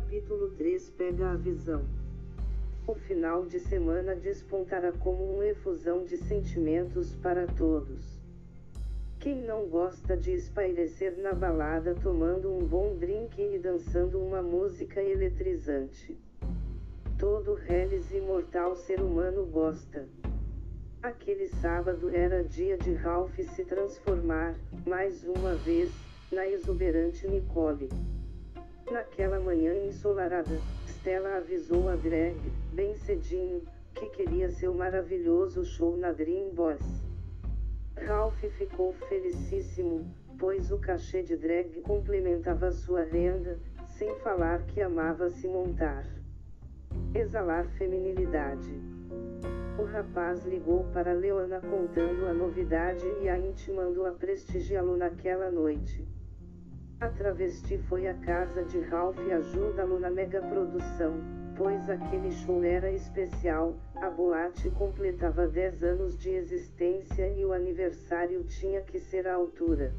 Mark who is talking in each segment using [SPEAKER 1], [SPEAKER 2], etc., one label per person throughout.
[SPEAKER 1] Capítulo 3 Pega a visão. O final de semana despontará como uma efusão de sentimentos para todos. Quem não gosta de espairecer na balada tomando um bom drink e dançando uma música eletrizante? Todo reles e mortal ser humano gosta. Aquele sábado era dia de Ralph se transformar, mais uma vez, na exuberante Nicole. Naquela manhã ensolarada, Stella avisou a Greg, bem cedinho, que queria seu maravilhoso show na Dream Boys. Ralph ficou felicíssimo, pois o cachê de drag complementava sua renda, sem falar que amava se montar. Exalar feminilidade. O rapaz ligou para Leona contando a novidade e a intimando a prestigiá-lo naquela noite. A travesti foi à casa de Ralph e ajuda-lo na mega produção, pois aquele show era especial, a boate completava 10 anos de existência e o aniversário tinha que ser à altura.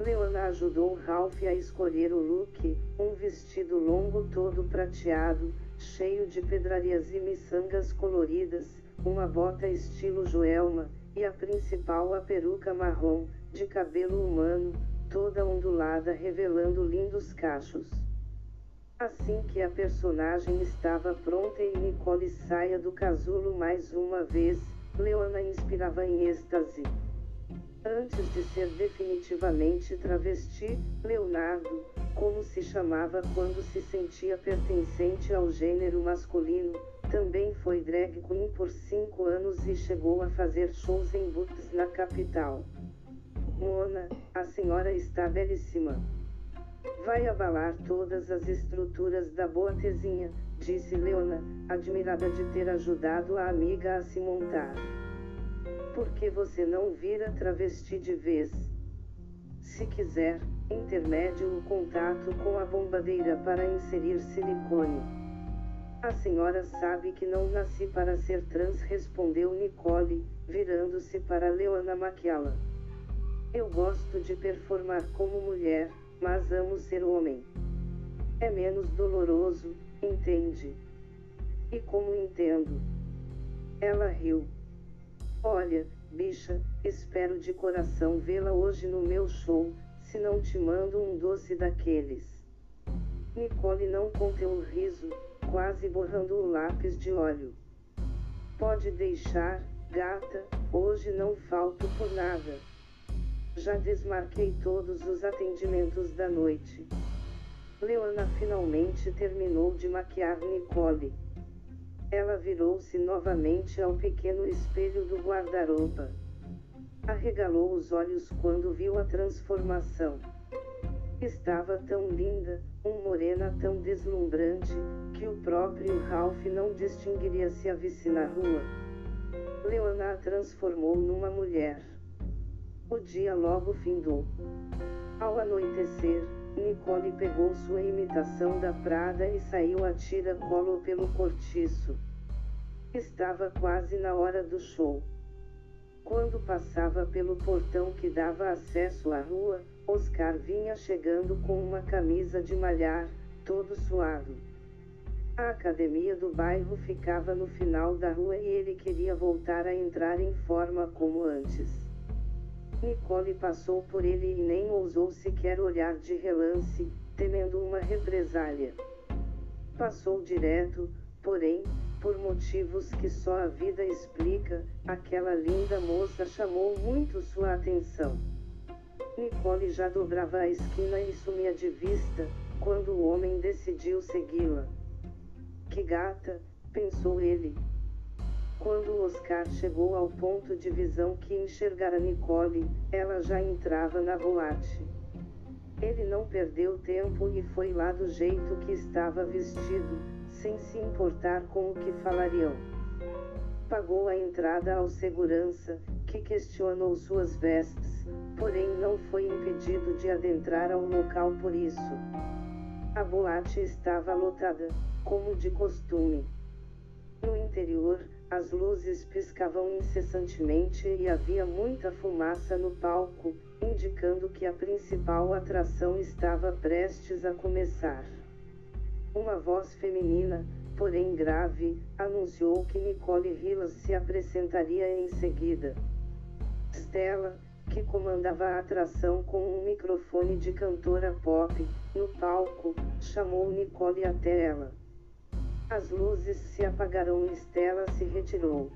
[SPEAKER 1] Leona ajudou Ralph a escolher o look, um vestido longo todo prateado, cheio de pedrarias e miçangas coloridas, uma bota estilo Joelma, e a principal a peruca marrom, de cabelo humano, toda ondulada revelando lindos cachos. Assim que a personagem estava pronta e Nicole saia do casulo mais uma vez, Leona inspirava em êxtase. Antes de ser definitivamente travesti, Leonardo, como se chamava quando se sentia pertencente ao gênero masculino, também foi drag queen por cinco anos e chegou a fazer shows em boots na capital. Mona, a senhora está belíssima. Vai abalar todas as estruturas da boatezinha, disse Leona, admirada de ter ajudado a amiga a se montar. Por que você não vira travesti de vez? Se quiser, intermédio o contato com a bombadeira para inserir silicone. A senhora sabe que não nasci para ser trans, respondeu Nicole, virando-se para Leona Maquiala. Eu gosto de performar como mulher, mas amo ser homem. É menos doloroso, entende? E como entendo? Ela riu. Olha, bicha, espero de coração vê-la hoje no meu show, se não te mando um doce daqueles. Nicole não conteu o riso, quase borrando o lápis de óleo. Pode deixar, gata, hoje não falto por nada. Já desmarquei todos os atendimentos da noite. Leona finalmente terminou de maquiar Nicole. Ela virou-se novamente ao pequeno espelho do guarda-roupa. Arregalou os olhos quando viu a transformação. Estava tão linda, um morena tão deslumbrante, que o próprio Ralph não distinguiria se a visse na rua. Leona a transformou numa mulher. O dia logo findou. Ao anoitecer, Nicole pegou sua imitação da Prada e saiu a tira-colo pelo cortiço. Estava quase na hora do show. Quando passava pelo portão que dava acesso à rua, Oscar vinha chegando com uma camisa de malhar, todo suado. A academia do bairro ficava no final da rua e ele queria voltar a entrar em forma como antes. Nicole passou por ele e nem ousou sequer olhar de relance, temendo uma represália. Passou direto, porém, por motivos que só a vida explica, aquela linda moça chamou muito sua atenção. Nicole já dobrava a esquina e sumia de vista, quando o homem decidiu segui-la. Que gata, pensou ele. Quando Oscar chegou ao ponto de visão que enxergara Nicole, ela já entrava na boate. Ele não perdeu tempo e foi lá do jeito que estava vestido, sem se importar com o que falariam. Pagou a entrada ao segurança, que questionou suas vestes, porém não foi impedido de adentrar ao local por isso. A boate estava lotada, como de costume. No interior, as luzes piscavam incessantemente e havia muita fumaça no palco, indicando que a principal atração estava prestes a começar. Uma voz feminina, porém grave, anunciou que Nicole Hillas se apresentaria em seguida. Stella, que comandava a atração com um microfone de cantora pop, no palco, chamou Nicole até ela. As luzes se apagaram e Stella se retirou.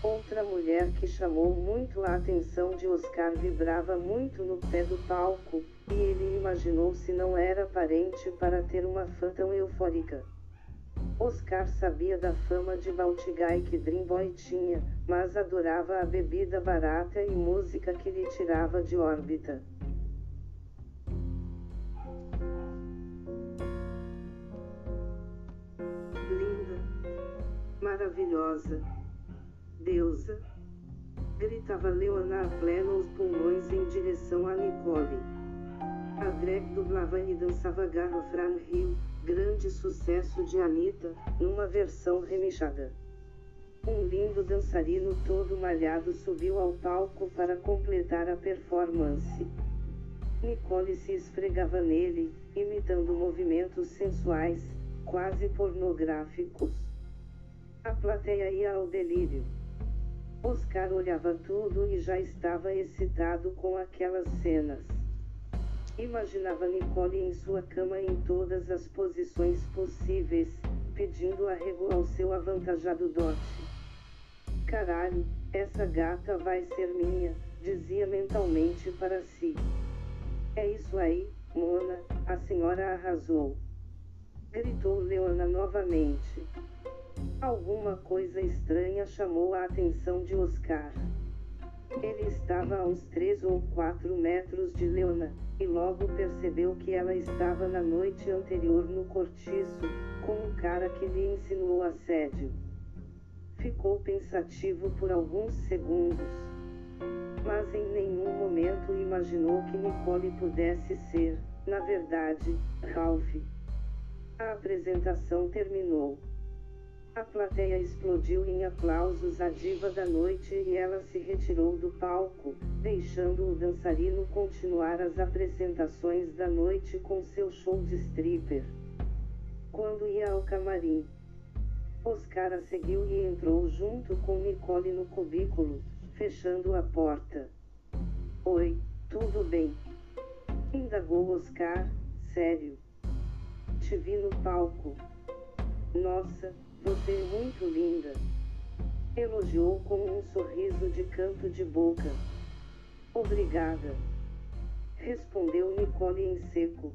[SPEAKER 1] Outra mulher que chamou muito a atenção de Oscar vibrava muito no pé do palco, e ele imaginou se não era parente para ter uma fã tão eufórica. Oscar sabia da fama de Baltigai que Dream Boy tinha, mas adorava a bebida barata e música que lhe tirava de órbita. Maravilhosa, deusa, gritava Leona a pleno os pulmões em direção a Nicole. A drag dublava e dançava Garra Fran Hill, grande sucesso de Anitta, numa versão remixada. Um lindo dançarino todo malhado subiu ao palco para completar a performance. Nicole se esfregava nele, imitando movimentos sensuais, quase pornográficos. A plateia ia ao delírio. Oscar olhava tudo e já estava excitado com aquelas cenas. Imaginava Nicole em sua cama em todas as posições possíveis, pedindo arrego ao seu avantajado dote. Caralho, essa gata vai ser minha, dizia mentalmente para si. É isso aí, Mona, a senhora arrasou. Gritou Leona novamente. Alguma coisa estranha chamou a atenção de Oscar. Ele estava a uns três ou quatro metros de Leona, e logo percebeu que ela estava na noite anterior no cortiço, com o cara que lhe insinuou assédio. Ficou pensativo por alguns segundos. Mas em nenhum momento imaginou que Nicole pudesse ser, na verdade, Ralph. A apresentação terminou. A plateia explodiu em aplausos à diva da noite e ela se retirou do palco, deixando o dançarino continuar as apresentações da noite com seu show de stripper. Quando ia ao camarim, Oscar a seguiu e entrou junto com Nicole no cubículo, fechando a porta. Oi, tudo bem? Indagou Oscar, sério. Te vi no palco. Nossa, você é muito linda. Elogiou com um sorriso de canto de boca. Obrigada. Respondeu Nicole em seco.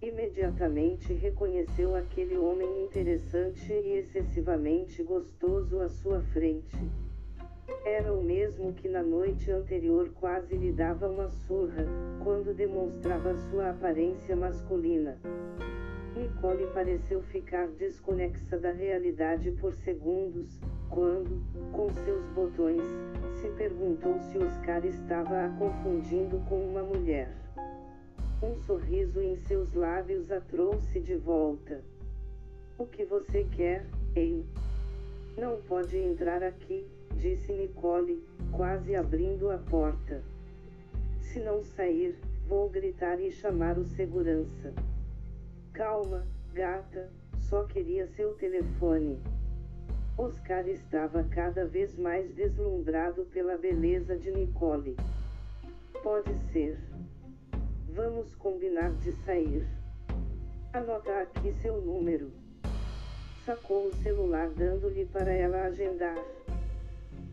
[SPEAKER 1] Imediatamente reconheceu aquele homem interessante e excessivamente gostoso à sua frente. Era o mesmo que na noite anterior quase lhe dava uma surra, quando demonstrava sua aparência masculina. Nicole pareceu ficar desconexa da realidade por segundos, quando, com seus botões, se perguntou se Oscar estava a confundindo com uma mulher. Um sorriso em seus lábios a trouxe de volta. O que você quer, hein? Não pode entrar aqui, disse Nicole, quase abrindo a porta. Se não sair, vou gritar e chamar o segurança. Calma, gata, só queria seu telefone. Oscar estava cada vez mais deslumbrado pela beleza de Nicole. Pode ser. Vamos combinar de sair. Anota aqui seu número. Sacou o celular dando-lhe para ela agendar.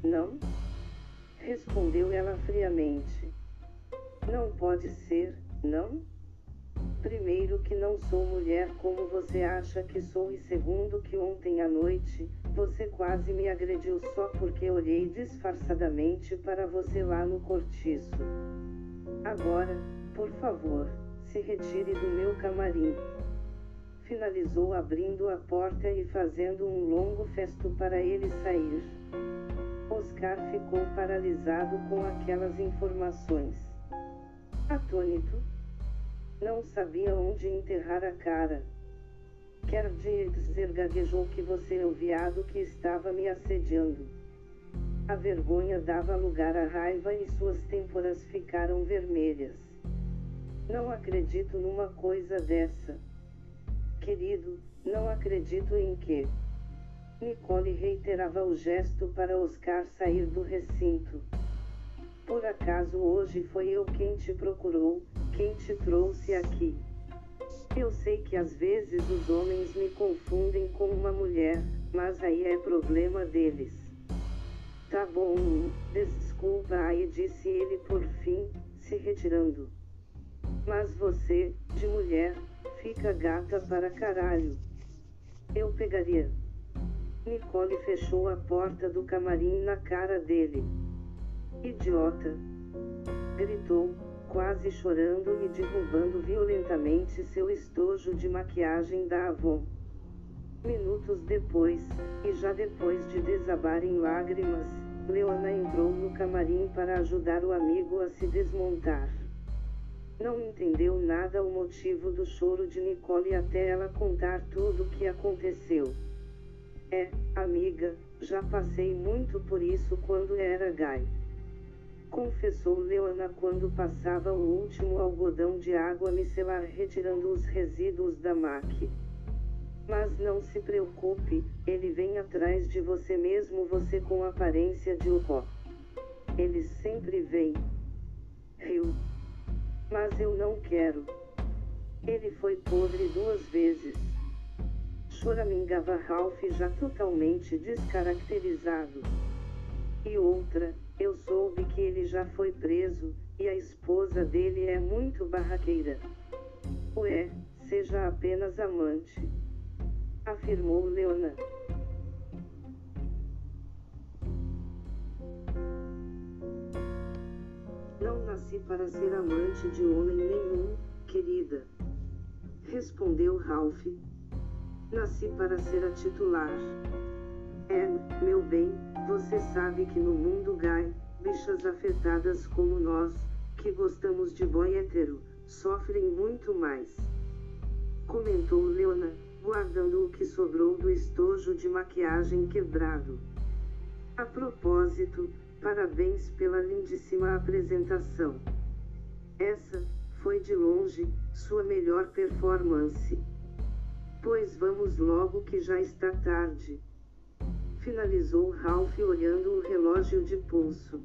[SPEAKER 1] Não? Respondeu ela friamente. Não pode ser, não? Primeiro que não sou mulher como você acha que sou e segundo que ontem à noite, você quase me agrediu só porque olhei disfarçadamente para você lá no cortiço. Agora, por favor, se retire do meu camarim. Finalizou abrindo a porta e fazendo um longo festo para ele sair. Oscar ficou paralisado com aquelas informações. Atônito, não sabia onde enterrar a cara. Quer dizer, gaguejou que você é o viado que estava me assediando. A vergonha dava lugar à raiva e suas têmporas ficaram vermelhas. Não acredito numa coisa dessa. Querido, não acredito em que. Nicole reiterava o gesto para Oscar sair do recinto. Por acaso hoje foi eu quem te procurou, quem te trouxe aqui. Eu sei que às vezes os homens me confundem com uma mulher, mas aí é problema deles. Tá bom, desculpa aí, disse ele por fim, se retirando. Mas você, de mulher, fica gata para caralho. Eu pegaria. Nicole fechou a porta do camarim na cara dele. Idiota! Gritou, quase chorando e derrubando violentamente seu estojo de maquiagem da Avon. Minutos depois, e já depois de desabar em lágrimas, Leona entrou no camarim para ajudar o amigo a se desmontar. Não entendeu nada o motivo do choro de Nicole até ela contar tudo o que aconteceu. É, amiga, já passei muito por isso quando era gay. Confessou Leona quando passava o último algodão de água micelar retirando os resíduos da máquina. Mas não se preocupe, ele vem atrás de você mesmo você com aparência de ucó. Ele sempre vem. Riu. Mas eu não quero. Ele foi podre duas vezes. Choramingava Ralph já totalmente descaracterizado. E outra, eu soube que ele já foi preso, e a esposa dele é muito barraqueira. Ué, seja apenas amante afirmou Leona. Não nasci para ser amante de homem nenhum, querida. Respondeu Ralph. Nasci para ser a titular. É, meu bem, você sabe que no mundo gay, bichas afetadas como nós, que gostamos de boy hétero, sofrem muito mais. Comentou Leona, guardando o que sobrou do estojo de maquiagem quebrado. A propósito, parabéns pela lindíssima apresentação. Essa, foi de longe, sua melhor performance. Pois vamos logo que já está tarde. Finalizou Ralph olhando o relógio de pulso.